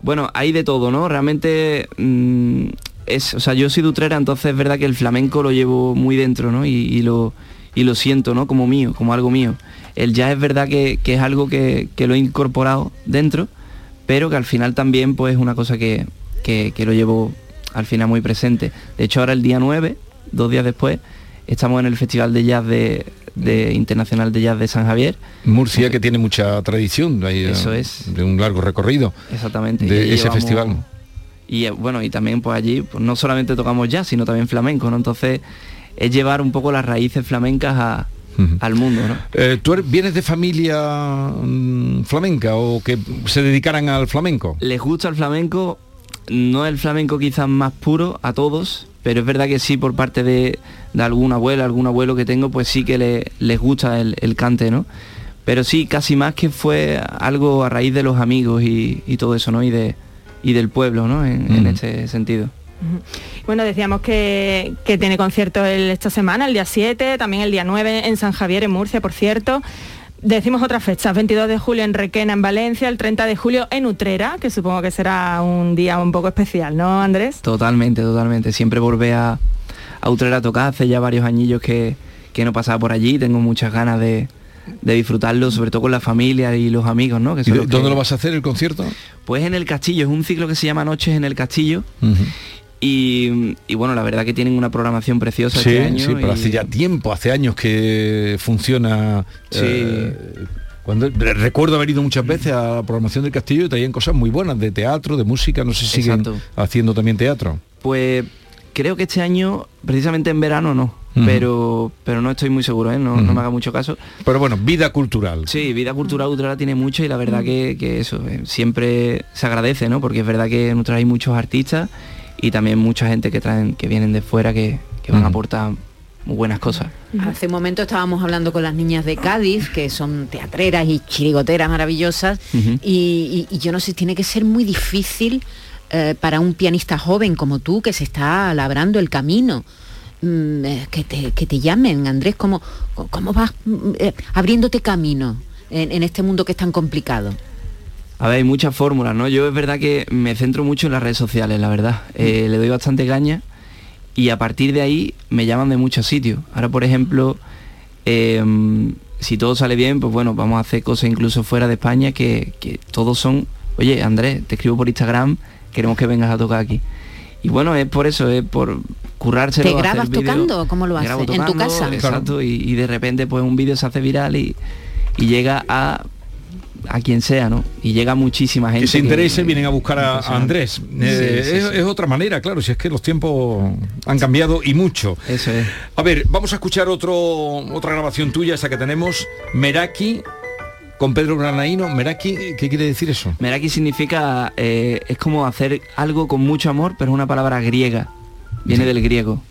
Bueno, hay de todo, ¿no? Realmente mm, es, o sea, yo soy de Utrera, entonces es verdad que el flamenco lo llevo muy dentro, ¿no? Y, y lo, y lo siento, ¿no? Como mío, como algo mío. El jazz es verdad que, que es algo que, que lo he incorporado dentro, pero que al final también pues es una cosa que, que, que lo llevo al final muy presente. De hecho ahora el día 9, dos días después, estamos en el Festival de Jazz de, de Internacional de Jazz de San Javier. Murcia, que tiene mucha tradición, ahí, Eso eh, es. de un largo recorrido Exactamente. de ese llevamos- festival. Y eh, bueno, y también pues allí pues, no solamente tocamos jazz, sino también flamenco, ¿no? Entonces es llevar un poco las raíces flamencas a- al mundo, ¿no? Eh, ¿Tú vienes de familia mm, flamenca o que se dedicaran al flamenco? Les gusta el flamenco, no el flamenco quizás más puro a todos, pero es verdad que sí por parte de, de alguna abuela, algún abuelo que tengo, pues sí que le- les gusta el, el cante, ¿no? Pero sí, casi más que fue algo a raíz de los amigos y, y todo eso, ¿no? Y, de, y del pueblo, ¿no? En, en este sentido. Bueno, decíamos que, que tiene concierto el- esta semana, el día 7, también el día 9 en San Javier, en Murcia, por cierto. Decimos otras fechas, 22 de julio en Requena, en Valencia, el 30 de julio en Utrera, que supongo que será un día un poco especial, ¿no, Andrés? Totalmente, totalmente. Siempre volvé a, a Utrera a tocar, hace ya varios añillos que, que no pasaba por allí, tengo muchas ganas de, de disfrutarlo, sobre todo con la familia y los amigos, ¿no? Que ¿Y son de- los ¿Dónde que- lo vas a hacer el concierto? Pues en el Castillo, es un ciclo que se llama Noches en el Castillo. Y, y bueno, la verdad que tienen una programación preciosa Sí, este año. sí, pero y- hace ya tiempo, hace años que funciona. Sí. eh, cuando re- recuerdo haber ido muchas veces a la programación del castillo y traían cosas muy buenas de teatro, de música, no sé si siguen Exacto. haciendo también teatro. Pues creo que este año, precisamente en verano no, pero, pero no estoy muy seguro, ¿eh? no, no me haga mucho caso. Pero bueno, vida cultural. Sí, vida cultural Utrera tiene mucho y la verdad que, que eso eh, siempre se agradece, ¿no? Porque es verdad que en Utrera hay muchos artistas y también mucha gente que traen, que vienen de fuera que, que van a aportar muy buenas cosas. Hace un momento estábamos hablando con las niñas de Cádiz, que son teatreras y chirigoteras maravillosas, Ujú. y, y- y yo no sé, tiene que ser muy difícil eh, para un pianista joven como tú, que se está labrando el camino. mm, eh, que, te, que te llamen, Andrés, ¿cómo, cómo vas mm, eh, abriéndote camino en, en este mundo que es tan complicado? A ver, hay muchas fórmulas, ¿no? Yo es verdad que me centro mucho en las redes sociales, la verdad. Eh, le doy bastante caña y a partir de ahí me llaman de muchos sitios. Ahora, por ejemplo, eh, si todo sale bien, pues bueno, vamos a hacer cosas incluso fuera de España que, que todos son, oye, Andrés, te escribo por Instagram, queremos que vengas a tocar aquí. Y bueno, es por eso, es por currárselo. ¿Te grabas tocando? ¿Cómo lo haces? ¿En tu tocando, casa? Exacto, y, y de repente pues un vídeo se hace viral y, y llega a a quien sea, ¿no? Y llega muchísima gente. Que se interese, vienen a buscar a, a Andrés. Eh, Sí, sí, es, sí. es otra manera, claro, si es que los tiempos han cambiado y mucho. Eso es. A ver, vamos a escuchar otro, otra grabación tuya, esa que tenemos, Meraki, con Pedro Granaíno. Meraki, ¿qué quiere decir eso? Meraki significa, eh, es como hacer algo con mucho amor, pero es una palabra griega. Viene del griego.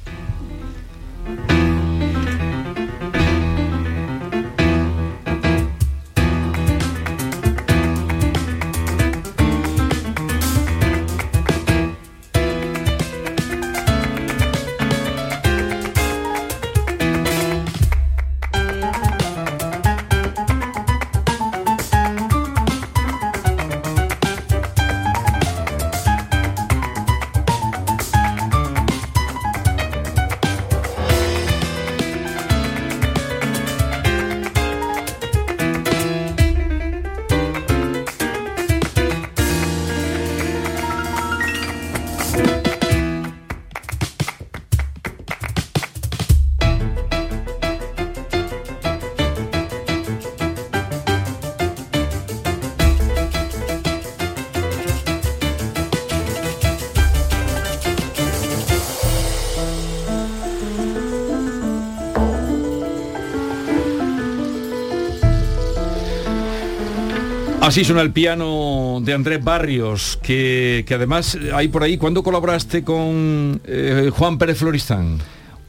Así suena el piano de Andrés Barrios, que, que además hay por ahí, ¿cuándo colaboraste con eh, Juan Pérez Floristán?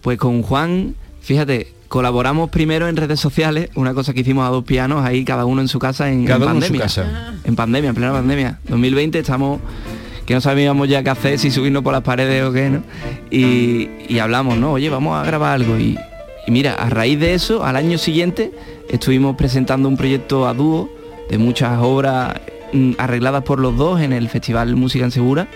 Pues con Juan, fíjate, colaboramos primero en redes sociales, una cosa que hicimos a dos pianos ahí, cada uno en su casa en, Cada en uno en su pandemia. casa. En pandemia, en plena pandemia. 2020 estamos que no sabíamos ya qué hacer, si subirnos por las paredes o qué, ¿no? Y, y hablamos, ¿no? Oye, vamos a grabar algo. Y, y mira, a raíz de eso, al año siguiente, estuvimos presentando un proyecto a dúo de muchas obras mm, arregladas por los dos en el Festival Música en Segura.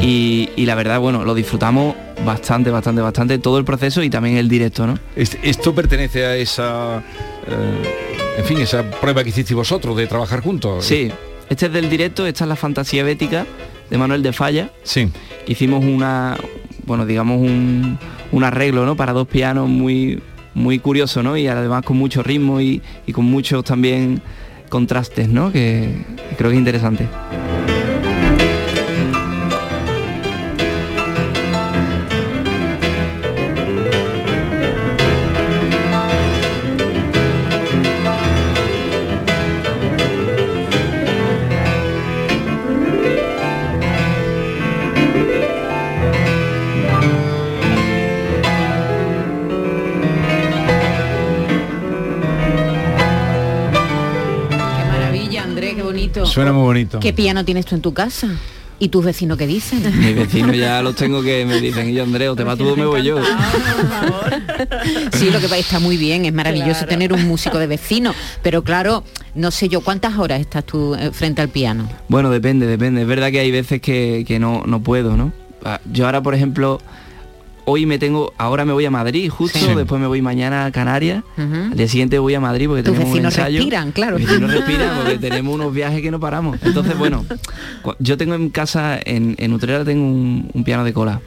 Y, y la verdad, bueno, lo disfrutamos bastante, bastante, bastante, todo el proceso y también el directo, ¿no? Esto pertenece a esa, eh, en fin, esa prueba que hicisteis vosotros de trabajar juntos. Sí, este es del directo, esta es la fantasía bética de Manuel de Falla. Sí. Hicimos una, bueno, digamos un, un arreglo, ¿no? Para dos pianos muy, muy curioso, ¿no? Y además con mucho ritmo y, y con muchos también contrastes, ¿no? Que, creo que es interesante. Suena muy bonito. ¿Qué piano tienes tú en tu casa? ¿Y tus vecinos qué dicen? Mis vecinos ya los tengo que me dicen, y yo Andrés, o te va tú o me voy yo. Sí, lo que pasa está muy bien, es maravilloso tener un músico de vecino, pero claro, no sé yo, ¿cuántas horas estás tú eh, frente al piano? Bueno, depende, depende. Es verdad que hay veces que, que no, no puedo, ¿no? Ah, Yo ahora, por ejemplo, hoy me tengo, ahora me voy a Madrid justo, Sí. después me voy mañana a Canarias, Ujú. al día siguiente voy a Madrid porque Tus tenemos un ensayo. respiran, claro. Vecinos respiran porque tenemos unos viajes que no paramos. Entonces, bueno, yo tengo en casa, en, en Utrera tengo un, un piano de cola.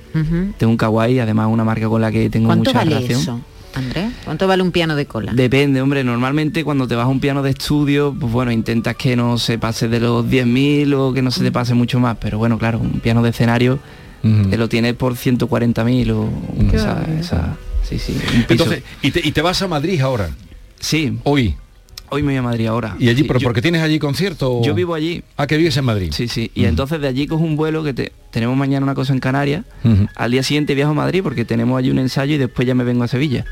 Tengo un kawaii, además una marca con la que tengo ¿Cuánto mucha vale relación. eso, Andrés? ¿Cuánto vale un piano de cola? Depende, hombre, normalmente cuando te vas a un piano de estudio, pues bueno, intentas que no se pase de los 10.000 o que no se te pase mucho más, pero bueno, claro, un piano de escenario lo tienes por 140.000 o Qué esa, sí, sí, un piso. Entonces, ¿y te, y te vas a Madrid ahora? Sí. Hoy. Hoy me voy a Madrid ahora. ¿Y allí, Sí, pero yo- porque tienes allí concierto? o- Yo vivo allí. Ah, que vives en Madrid. Sí, sí. Y entonces de allí cojo un vuelo que te- tenemos mañana una cosa en Canarias. Al día siguiente viajo a Madrid porque tenemos allí un ensayo y después ya me vengo a Sevilla.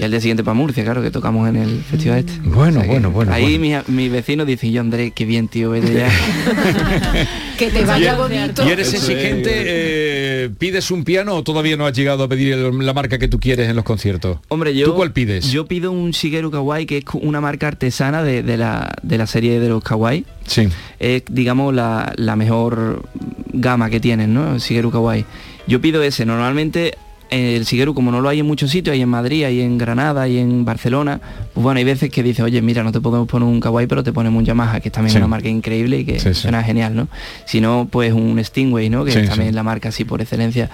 Y al día siguiente para Murcia, claro, que tocamos en el festival este. Bueno, bueno, bueno, Ahí bueno. mis mis vecinos dicen, yo Andrés, qué bien, tío, vete ya. que te vaya bonito. ¿Y eres exigente? eh, ¿Pides un piano o todavía no has llegado a pedir el- la marca que tú quieres en los conciertos? Hombre, yo... ¿Tú cuál pides? Yo pido un Shigeru Kawaii, que es una marca artesana de, de la, de la serie de los Kawaii. Sí. Es, digamos, la, la mejor gama que tienen, ¿no? El Shigeru Kawaii. Yo pido ese. Normalmente el Shigeru, como no lo hay en muchos sitios, hay en Madrid, hay en Granada, hay en Barcelona, pues bueno, hay veces que dice, oye, mira, no te podemos poner un Kawaii, pero te ponemos un Yamaha, que es también Sí. una marca increíble y que Sí, sí. suena genial, ¿no? Si no, pues un Stingway, ¿no? Que Sí, es también sí. la marca así por excelencia.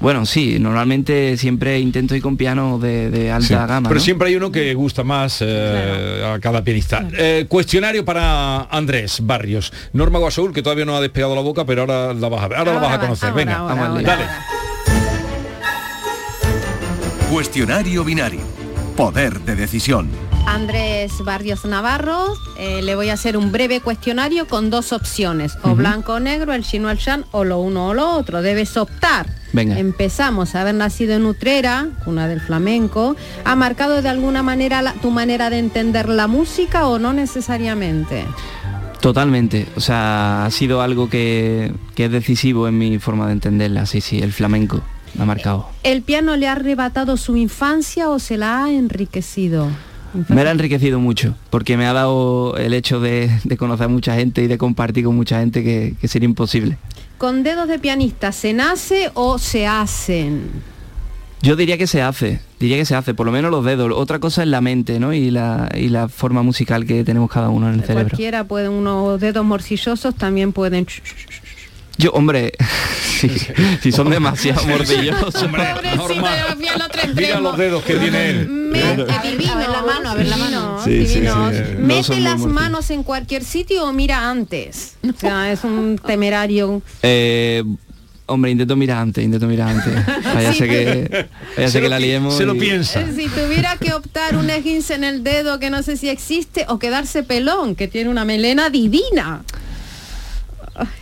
Bueno, sí, normalmente siempre intento ir con pianos de, de alta Sí, gama. Pero ¿no? siempre hay uno que gusta más eh, a cada pianista. Eh, cuestionario para Andrés Barrios. Norma Guasaúl, que todavía no ha despegado la boca, pero ahora la vas a ver. Ahora, la vas a conocer. Venga, ahora, ahora. dale. Cuestionario binario. Poder de decisión. Andrés Barrios Navarro, eh, le voy a hacer un breve cuestionario con dos opciones, o blanco o negro, el chino el shan, o lo uno o lo otro. Debes optar. Venga. Empezamos, haber nacido en Utrera, una del flamenco, ¿ha marcado de alguna manera la- tu manera de entender la música o no necesariamente? Totalmente, o sea, ha sido algo que, que es decisivo en mi forma de entenderla, sí, sí, el flamenco me ha marcado. ¿El piano le ha arrebatado su infancia o se la ha enriquecido? Me la ha enriquecido mucho, porque me ha dado el hecho de, de conocer a mucha gente y de compartir con mucha gente que, que sería imposible. ¿Con dedos de pianista se nace o se hacen? Yo diría que se hace, diría que se hace, por lo menos los dedos. Otra cosa es la mente, ¿no? Y la, y la forma musical que tenemos cada uno en el cerebro. Cualquiera puede, unos dedos morcillosos también pueden... Yo, hombre, si, si son demasiado mordillosos. Norma, mira los dedos que tiene él. A ver la mano, a ver la mano. Sí, sí, Divinos. sí, no ¿Mete las manos en cualquier sitio o mira antes? O sea, es un temerario. Eh, Hombre, intento mirar antes, intento mirar antes. Sí, sé que, vaya sé que la liemos. y- Eh, Si tuviera que optar un esguince en el dedo que no sé si existe o quedarse pelón, que tiene una melena divina.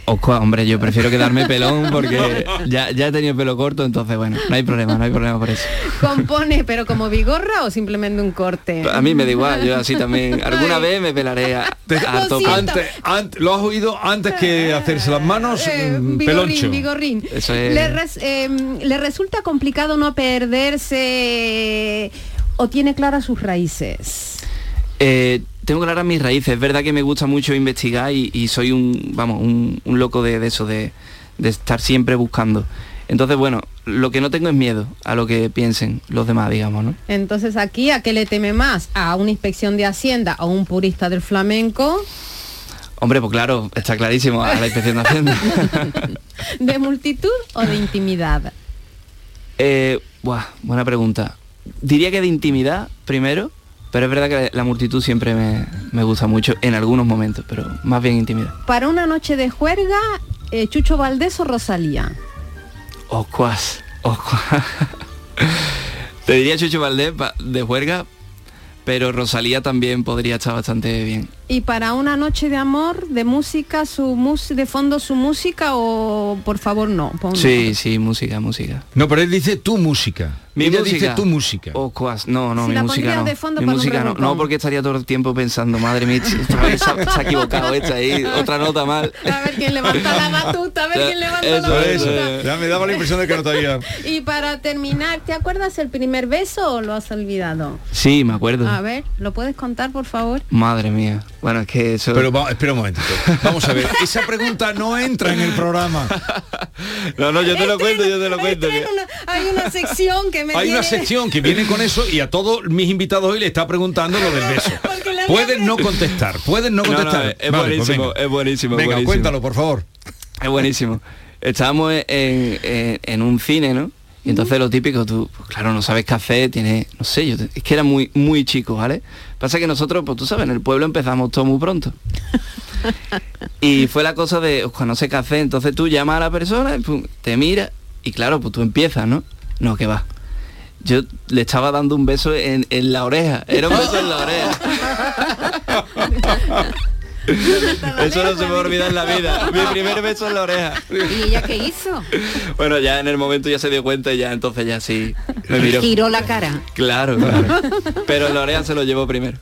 Ojo, hombre, yo prefiero quedarme pelón porque ya, ya he tenido pelo corto, entonces bueno, no hay problema, no hay problema por eso. Compone, pero como vigorra o simplemente un corte. A mí me da igual, yo así también. Alguna vez me pelaré a, a tope. Antes, antes- lo has oído antes que hacerse las manos, mm, Vigorrín, peloncho. vigorrín. Eso es- Le, res- eh, le resulta complicado no perderse o tiene claras sus raíces. Eh, tengo claras mis raíces. Es verdad que me gusta mucho investigar y, y soy un, vamos, un, un loco de, de eso, de, de estar siempre buscando. Entonces, bueno, lo que no tengo es miedo a lo que piensen los demás, digamos, ¿no? Entonces aquí, ¿a qué le teme más? ¿A una inspección de Hacienda o un purista del flamenco? Hombre, pues claro, está clarísimo a la inspección de Hacienda. ¿De multitud o de intimidad? Eh, buah, buena pregunta. Diría que de intimidad primero, pero es verdad que la multitud siempre me, me gusta mucho en algunos momentos, pero más bien intimidad. Para una noche de juerga, eh, Chucho Valdés o Rosalía. Oscuas, oscuas. Te diría Chucho Valdés de juerga, pero Rosalía también podría estar bastante bien. Y para una noche de amor, de música, su mus de fondo su música o por favor no. pon- Sí, sí, música, música. No, pero él dice tu música. Mi Ella música. dice tu música. Oscuas, no, no, Si mi la música no. de fondo mi música no, no, porque estaría todo el tiempo pensando, madre mía, se, ha- se ha equivocado esta ahí, otra nota mal. A ver quién levanta la batuta, a ver quién levanta Eso la batuta. Ya me daba la impresión de que no te había... Y para terminar, ¿te acuerdas el primer beso o lo has olvidado? Sí, me acuerdo. A ver, ¿lo puedes contar, por favor? Madre mía. Bueno, es que eso... Pero va- espera un momentito. Vamos a ver, esa pregunta no entra en el programa. No, no, yo te lo cuento, yo te lo cuento. Hay una, hay una sección que me Hay una sección que viene con eso y a todos mis invitados hoy le está preguntando lo del beso. Pueden no contestar, pueden no No, no, contestar. es Vale, pues buenísimo, venga. es buenísimo. Venga, buenísimo. cuéntalo, por favor. Es buenísimo. Estábamos en, en- en un cine, ¿no? Y entonces lo típico, tú, pues claro, no sabes qué hacer, tienes, no sé, yo, te- es que era muy, muy chico, ¿vale? Pasa que nosotros, pues tú sabes, en el pueblo empezamos todo muy pronto. Y fue la cosa de, "Oscar, no sé qué hacer, entonces tú llamas a la persona, y pum, te mira, y claro, pues tú empiezas, ¿no? No, que va. Yo le estaba dando un beso en, en la oreja, era un beso en la oreja. Eso no se me va a olvidar en la vida. Mi primer beso en la oreja. ¿Y ella qué hizo? Bueno, ya en el momento ya se dio cuenta y ya entonces ya sí me miró. Giró la cara. Claro, claro. Pero en la oreja se lo llevó primero.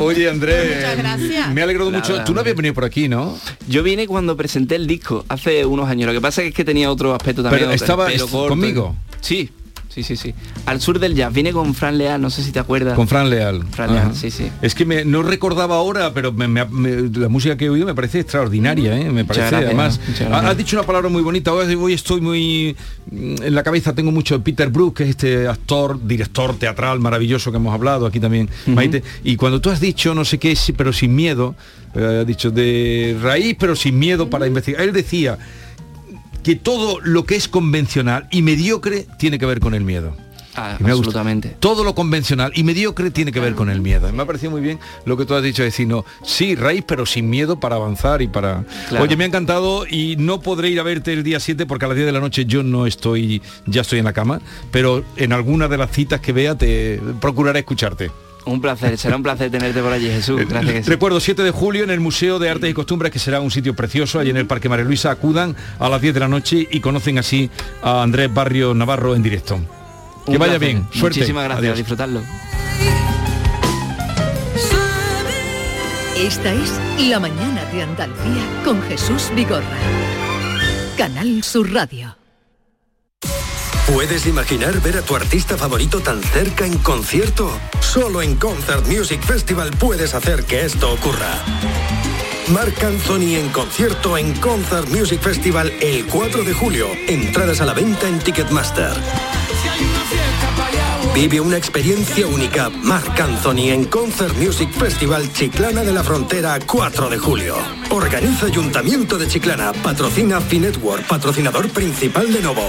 Oye, Andrés, Muchas gracias. me ha alegrado mucho. Tú no habías venido por aquí, ¿no? Yo vine cuando presenté el disco, hace unos años. Lo que pasa es que tenía otro aspecto también. Pero estaba corto. conmigo. Sí, sí, sí, sí. Al sur del jazz. Vine con Fran Leal, no sé si te acuerdas. Con Fran Leal. Fran Leal, Ajá. sí, sí. Es que me- no recordaba ahora, pero me- la música que he oído me parece extraordinaria, ¿eh? Me parece, gracias, además. Has dicho una palabra muy bonita. Hoy, estoy muy mm, en la cabeza tengo mucho Peter Brook, que es este actor, director teatral maravilloso que hemos hablado aquí también, Maite. Y cuando tú has dicho no sé qué, pero sin miedo, eh, has dicho de raíz, pero sin miedo para investigar. Él decía que todo lo que es convencional y mediocre tiene que ver con el miedo. Ah, me absolutamente. Todo lo convencional y mediocre tiene que ver con el miedo. Me ha parecido muy bien lo que tú has dicho, decir, no, sí, raíz, pero sin miedo para avanzar y para... Claro. Oye, me ha encantado y no podré ir a verte el día 7 porque a las 10 de la noche yo no estoy, ya estoy en la cama, pero en alguna de las citas que vea te procuraré escucharte. Un placer, será un placer tenerte por allí, Jesús. Gracias que sí. Recuerdo 7 de julio en el Museo de Artes y Costumbres, que será un sitio precioso, allí en el Parque María Luisa, acudan a las 10 de la noche y conocen así a Andrés Barrio Navarro en directo. Que vaya placer. bien, suerte. Muchísimas gracias, Adiós. a disfrutarlo. Esta es La Mañana de Andalucía con Jesús Vigorra. Canal Sur Radio. ¿Puedes imaginar ver a tu artista favorito tan cerca en concierto? Solo en Concert Music Festival puedes hacer que esto ocurra. Marc Anthony en concierto en Concert Music Festival el 4 de julio. Entradas a la venta en Ticketmaster. Vive una experiencia única. Marc Anthony en Concert Music Festival Chiclana de la Frontera 4 de julio. Organiza Ayuntamiento de Chiclana. Patrocina Finetwork, patrocinador principal de Novo.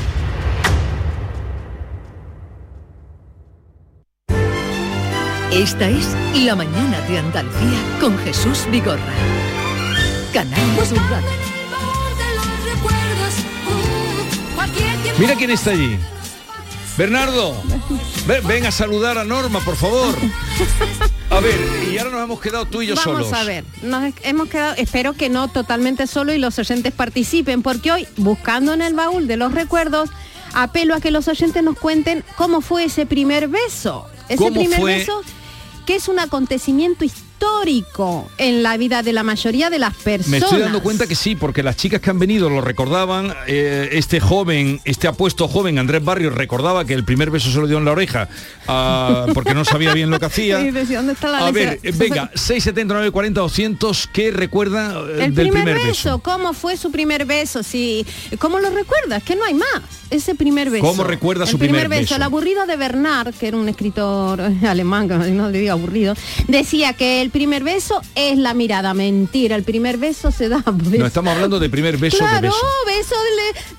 Esta es La Mañana de Andalucía con Jesús Vigorra. Canal Sur. Mira quién está allí. Bernardo, ven, ven a saludar a Norma, por favor. A ver, y ahora nos hemos quedado tú y yo Vamos solos. a ver, nos hemos quedado, espero que no totalmente solo y los oyentes participen, porque hoy, buscando en el baúl de los recuerdos, apelo a que los oyentes nos cuenten cómo fue ese primer beso. Ese ¿Cómo primer fue? beso que es un acontecimiento histórico en la vida de la mayoría de las personas. Me estoy dando cuenta que sí, porque las chicas que han venido lo recordaban. eh, este joven, este apuesto joven, Andrés Barrios, recordaba que el primer beso se lo dio en la oreja ah, porque no sabía bien lo que hacía. Decía, ¿dónde está la A ver, eh, venga, 679 40 200 ¿qué recuerda eh, El del primer, primer, beso, ¿cómo fue su primer beso? Sí, ¿Cómo lo recuerdas? Que no hay más. Ese primer beso. ¿Cómo recuerda su primer beso? El aburrido de Bernard, que era un escritor alemán, que no le digo aburrido, decía que el primer beso es la mirada. Mentira, el primer beso se da. No estamos hablando de primer beso claro, de beso. beso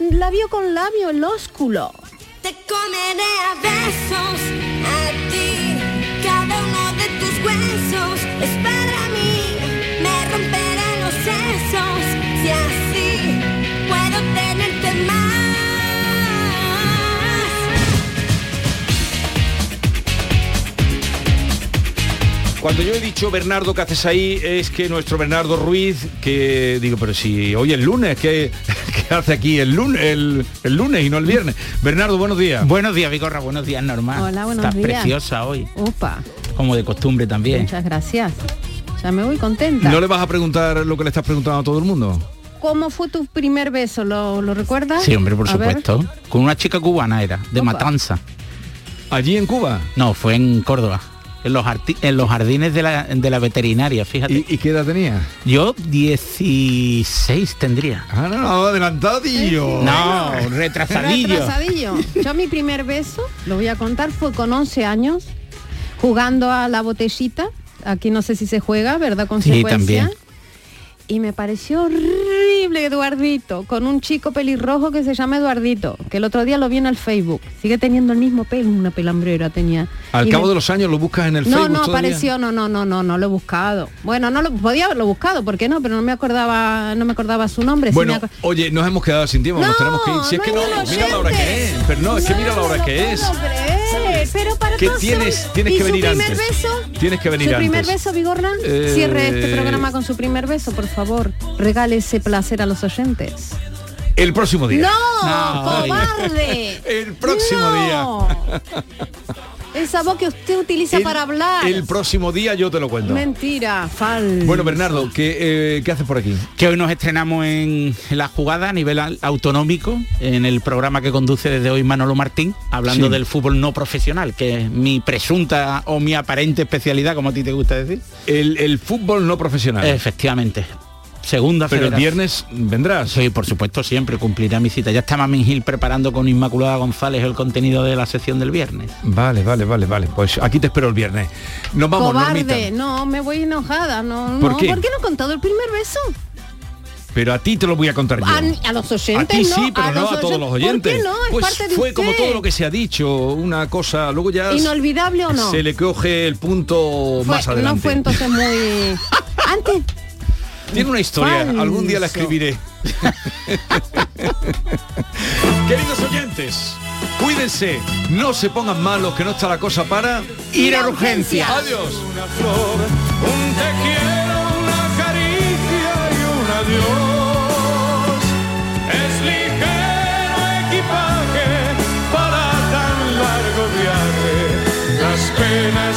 de labio con labio, el ósculo. Te comeré a besos a ti, Cuando yo he dicho Bernardo, ¿qué haces ahí? Es que nuestro Bernardo Ruiz, que digo, pero si hoy es lunes, ¿qué, qué hace aquí el lunes, el, el lunes y no el viernes? Bernardo, buenos días. Buenos días, Vigorra, buenos días, Norma. Hola, buenos Estás días. preciosa hoy, Opa, como de costumbre también. muchas gracias. Ya me voy contenta. ¿No le vas a preguntar lo que le estás preguntando a todo el mundo? ¿Cómo fue tu primer beso? ¿Lo, lo recuerdas? Sí, hombre, por A ver. supuesto. Con una chica cubana era, de Matanza. ¿Allí en Cuba? No, fue en Córdoba. En los, arti- en los jardines de la, de la veterinaria, fíjate. ¿Y, qué edad tenía? Yo 16 tendría. Ah, no, no, adelantadillo. No, retrasadillo. Retrasadillo. Yo mi primer beso, lo voy a contar, fue con 11 años, jugando a la botellita. Aquí no sé si se juega, ¿verdad? Consecuencia. también. Y me pareció horrible Eduardito, con un chico pelirrojo que se llama Eduardito, que el otro día lo vi en el Facebook. Sigue teniendo el mismo pelo, una pelambrera tenía. Al Y cabo me- de los años lo buscas en el no, Facebook no todavía? apareció, no, no, no, no, no lo he buscado. Bueno, no lo podía haberlo buscado, ¿por qué no? Pero no me acordaba, no me acordaba su nombre. Bueno, oye, nos hemos quedado sin tiempo, nos tenemos que ir. Si es que no, mira la hora que es. Pero no, es que mira la hora que es. Pero para Que tienes- tienes ¿Y que su venir primer antes. beso? Tienes que venir ¿Su primer beso, Vigorra? Eh, Cierre este programa con su primer beso, por favor. Regale ese placer a los oyentes. El próximo día. ¡No! ¡Cobarde! El próximo No. día. Esa voz que usted utiliza El- para hablar. El próximo día yo te lo cuento. Mentira, falso. Bueno, Bernardo, ¿qué, eh, ¿qué haces por aquí? Que hoy nos estrenamos en la jugada a nivel autonómico, en el programa que conduce desde hoy Manolo Martín, hablando Sí. del fútbol no profesional, que es mi presunta o mi aparente especialidad, como a ti te gusta decir. El, el fútbol no profesional. Efectivamente. Segunda Pero el viernes vendrás. Sí, por supuesto, siempre cumplirá mi cita. Ya está Mamin Gil preparando con Inmaculada González el contenido de la sección del viernes. Vale, vale, vale, vale. Pues aquí te espero el viernes. Nos vamos, Cobarde, Normita. no, me voy enojada. No, ¿Por no. qué? ¿Por qué no he contado el primer beso? Pero a ti te lo voy a contar yo. A, a los oyentes a ti no, sí, pero no a todos los oyentes. ¿Por qué no? Es pues parte de fue como todo lo que se ha dicho, una cosa, luego ya ¿Inolvidable o no? se le coge el punto Fue- más adelante. no fue entonces muy... Antes... Tiene una historia, Falso. algún día la escribiré. Queridos oyentes, cuídense, no se pongan malos, que no está la cosa para Ir a urgencias. Adiós. Una flor, un te quiero, una caricia y un adiós. Es ligero equipaje para tan largo viaje. Las penas